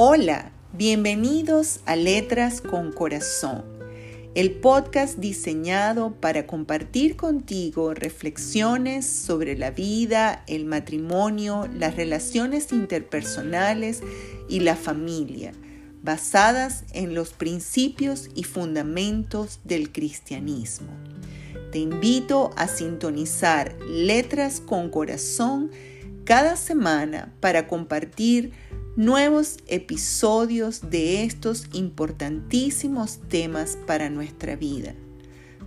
Hola, bienvenidos a Letras con Corazón, el podcast diseñado para compartir contigo reflexiones sobre la vida, el matrimonio, las relaciones interpersonales y la familia, basadas en los principios y fundamentos del cristianismo. Te invito a sintonizar Letras con Corazón cada semana para compartir nuevos episodios de estos importantísimos temas para nuestra vida.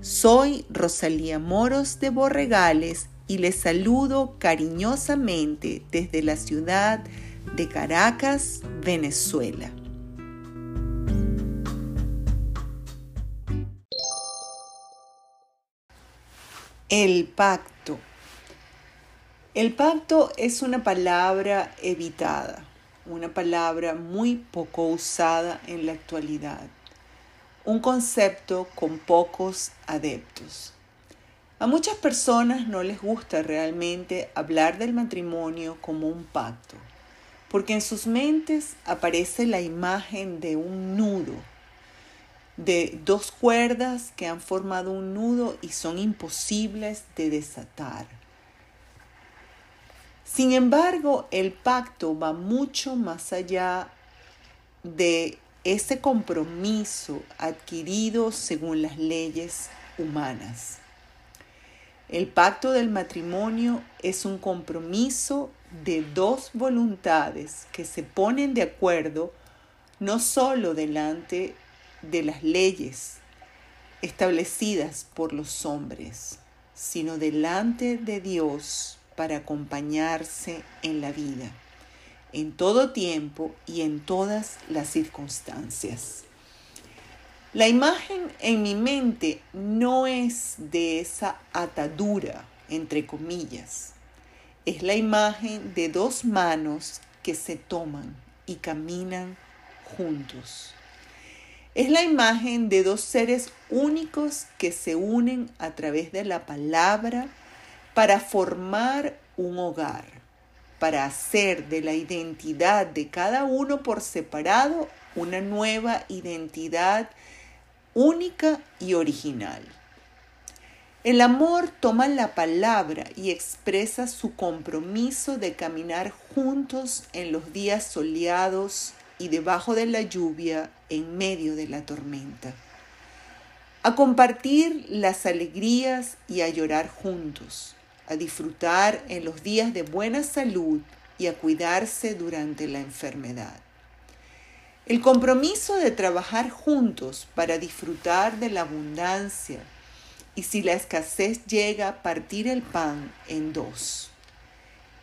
Soy Rosalía Moros de Borregales y les saludo cariñosamente desde la ciudad de Caracas, Venezuela. El pacto. El pacto es una palabra evitada una palabra muy poco usada en la actualidad, un concepto con pocos adeptos. A muchas personas no les gusta realmente hablar del matrimonio como un pacto, porque en sus mentes aparece la imagen de un nudo, de dos cuerdas que han formado un nudo y son imposibles de desatar sin embargo, el pacto va mucho más allá de ese compromiso adquirido según las leyes humanas. El pacto del matrimonio es un compromiso de dos voluntades que se ponen de acuerdo no solo delante de las leyes establecidas por los hombres, sino delante de Dios para acompañarse en la vida, en todo tiempo y en todas las circunstancias. La imagen en mi mente no es de esa atadura, entre comillas. Es la imagen de dos manos que se toman y caminan juntos. Es la imagen de dos seres únicos que se unen a través de la palabra para formar un hogar, para hacer de la identidad de cada uno por separado una nueva identidad única y original. El amor toma la palabra y expresa su compromiso de caminar juntos en los días soleados y debajo de la lluvia en medio de la tormenta a compartir las alegrías y a llorar juntos, a disfrutar en los días de buena salud y a cuidarse durante la enfermedad. El compromiso de trabajar juntos para disfrutar de la abundancia y si la escasez llega, partir el pan en dos.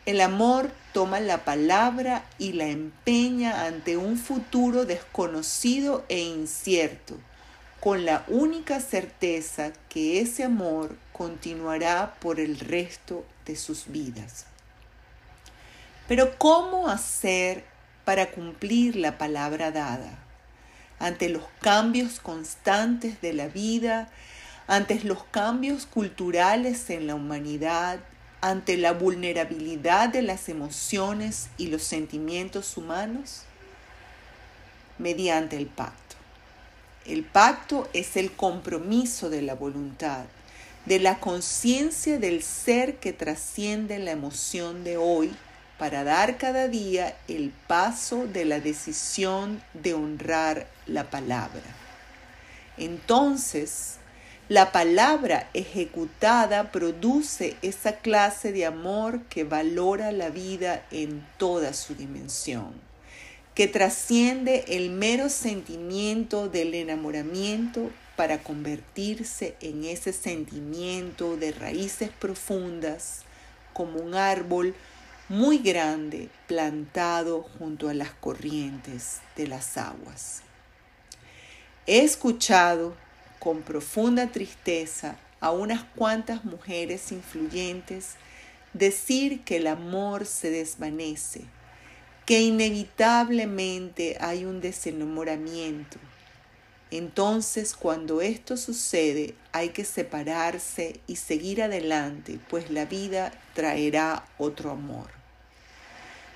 El amor toma la palabra y la empeña ante un futuro desconocido e incierto con la única certeza que ese amor continuará por el resto de sus vidas. Pero ¿cómo hacer para cumplir la palabra dada? Ante los cambios constantes de la vida, ante los cambios culturales en la humanidad, ante la vulnerabilidad de las emociones y los sentimientos humanos, mediante el pacto. El pacto es el compromiso de la voluntad, de la conciencia del ser que trasciende la emoción de hoy para dar cada día el paso de la decisión de honrar la palabra. Entonces, la palabra ejecutada produce esa clase de amor que valora la vida en toda su dimensión que trasciende el mero sentimiento del enamoramiento para convertirse en ese sentimiento de raíces profundas como un árbol muy grande plantado junto a las corrientes de las aguas. He escuchado con profunda tristeza a unas cuantas mujeres influyentes decir que el amor se desvanece que inevitablemente hay un desenamoramiento. Entonces, cuando esto sucede, hay que separarse y seguir adelante, pues la vida traerá otro amor.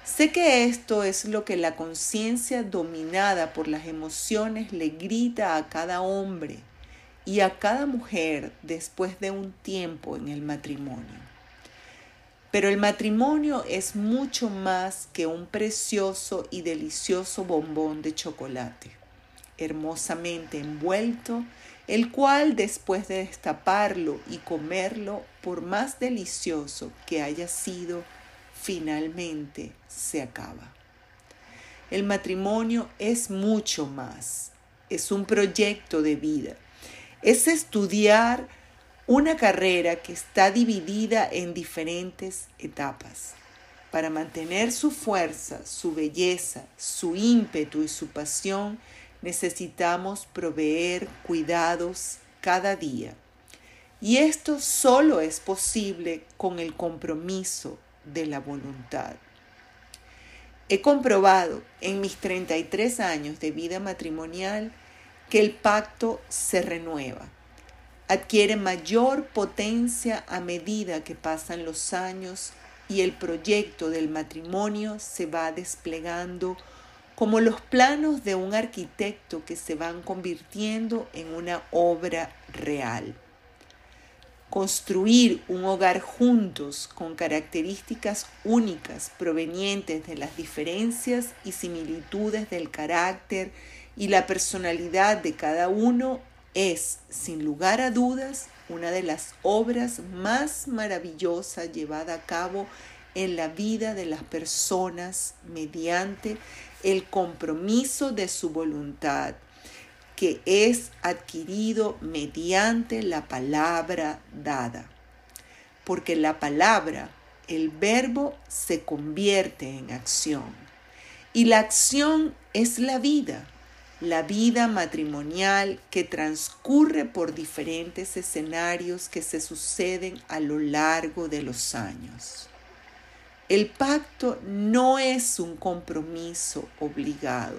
Sé que esto es lo que la conciencia dominada por las emociones le grita a cada hombre y a cada mujer después de un tiempo en el matrimonio. Pero el matrimonio es mucho más que un precioso y delicioso bombón de chocolate, hermosamente envuelto, el cual después de destaparlo y comerlo, por más delicioso que haya sido, finalmente se acaba. El matrimonio es mucho más, es un proyecto de vida, es estudiar una carrera que está dividida en diferentes etapas. Para mantener su fuerza, su belleza, su ímpetu y su pasión, necesitamos proveer cuidados cada día. Y esto solo es posible con el compromiso de la voluntad. He comprobado en mis 33 años de vida matrimonial que el pacto se renueva, adquiere mayor potencia a medida que pasan los años y el proyecto del matrimonio se va desplegando como los planos de un arquitecto que se van convirtiendo en una obra real. Construir un hogar juntos con características únicas provenientes de las diferencias y similitudes del carácter y la personalidad de cada uno es, sin lugar a dudas, una de las obras más maravillosas llevada a cabo en la vida de las personas mediante el compromiso de su voluntad que es adquirido mediante la palabra dada. Porque la palabra, el verbo, se convierte en acción. Y la acción es la vida, la vida matrimonial que transcurre por diferentes escenarios que se suceden a lo largo de los años. El pacto no es un compromiso obligado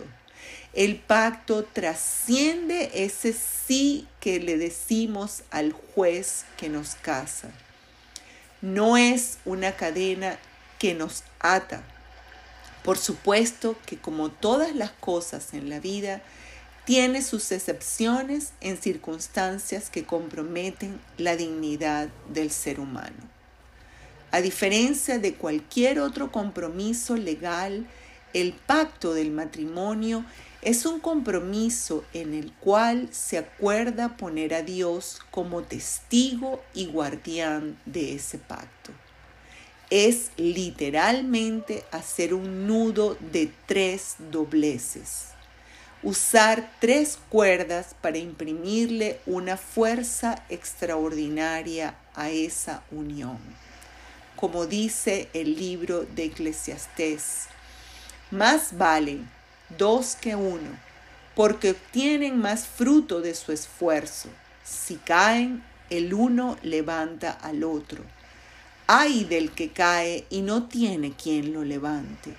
el pacto trasciende ese sí que le decimos al juez que nos casa. No es una cadena que nos ata. Por supuesto que como todas las cosas en la vida, tiene sus excepciones en circunstancias que comprometen la dignidad del ser humano. A diferencia de cualquier otro compromiso legal, el pacto del matrimonio es un compromiso en el cual se acuerda poner a Dios como testigo y guardián de ese pacto. Es literalmente hacer un nudo de tres dobleces. Usar tres cuerdas para imprimirle una fuerza extraordinaria a esa unión. Como dice el libro de Eclesiastés, más vale dos que uno, porque obtienen más fruto de su esfuerzo. Si caen, el uno levanta al otro. Ay del que cae y no tiene quien lo levante.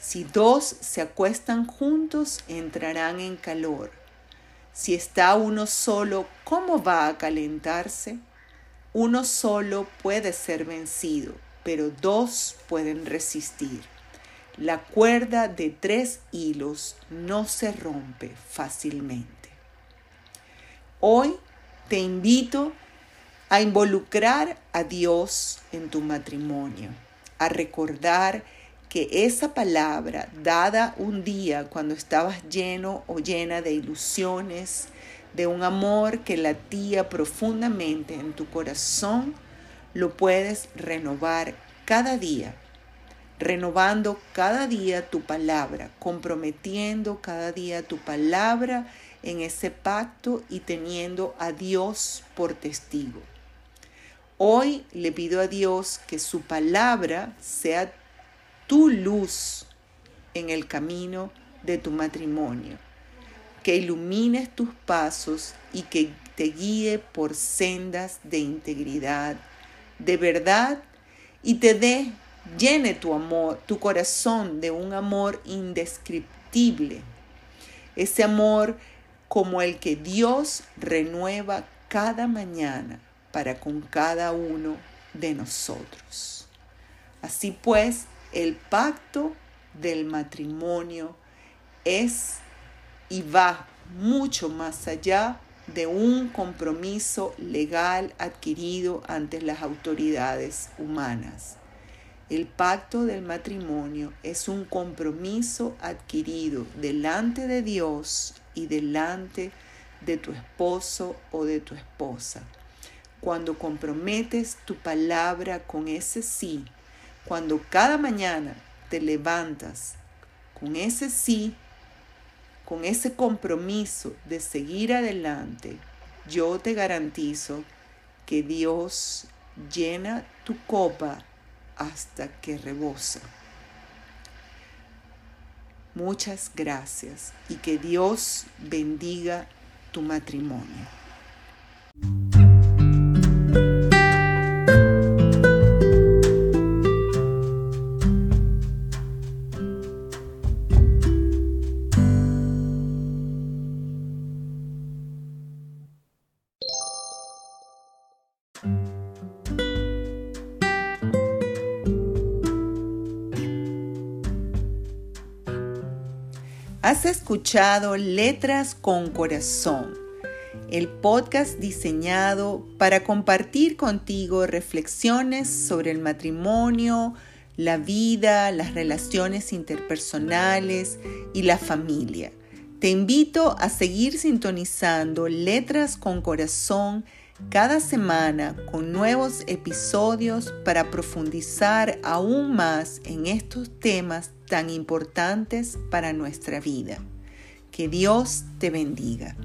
Si dos se acuestan juntos, entrarán en calor. Si está uno solo, ¿cómo va a calentarse? Uno solo puede ser vencido, pero dos pueden resistir. La cuerda de tres hilos no se rompe fácilmente. Hoy te invito a involucrar a Dios en tu matrimonio, a recordar que esa palabra dada un día cuando estabas lleno o llena de ilusiones, de un amor que latía profundamente en tu corazón, lo puedes renovar cada día renovando cada día tu palabra, comprometiendo cada día tu palabra en ese pacto y teniendo a Dios por testigo. Hoy le pido a Dios que su palabra sea tu luz en el camino de tu matrimonio, que ilumines tus pasos y que te guíe por sendas de integridad, de verdad y te dé Llene tu amor, tu corazón de un amor indescriptible. Ese amor como el que Dios renueva cada mañana para con cada uno de nosotros. Así pues, el pacto del matrimonio es y va mucho más allá de un compromiso legal adquirido ante las autoridades humanas. El pacto del matrimonio es un compromiso adquirido delante de Dios y delante de tu esposo o de tu esposa. Cuando comprometes tu palabra con ese sí, cuando cada mañana te levantas con ese sí, con ese compromiso de seguir adelante, yo te garantizo que Dios llena tu copa hasta que rebosa. Muchas gracias y que Dios bendiga tu matrimonio. Has escuchado Letras con Corazón, el podcast diseñado para compartir contigo reflexiones sobre el matrimonio, la vida, las relaciones interpersonales y la familia. Te invito a seguir sintonizando Letras con Corazón cada semana con nuevos episodios para profundizar aún más en estos temas tan importantes para nuestra vida. Que Dios te bendiga.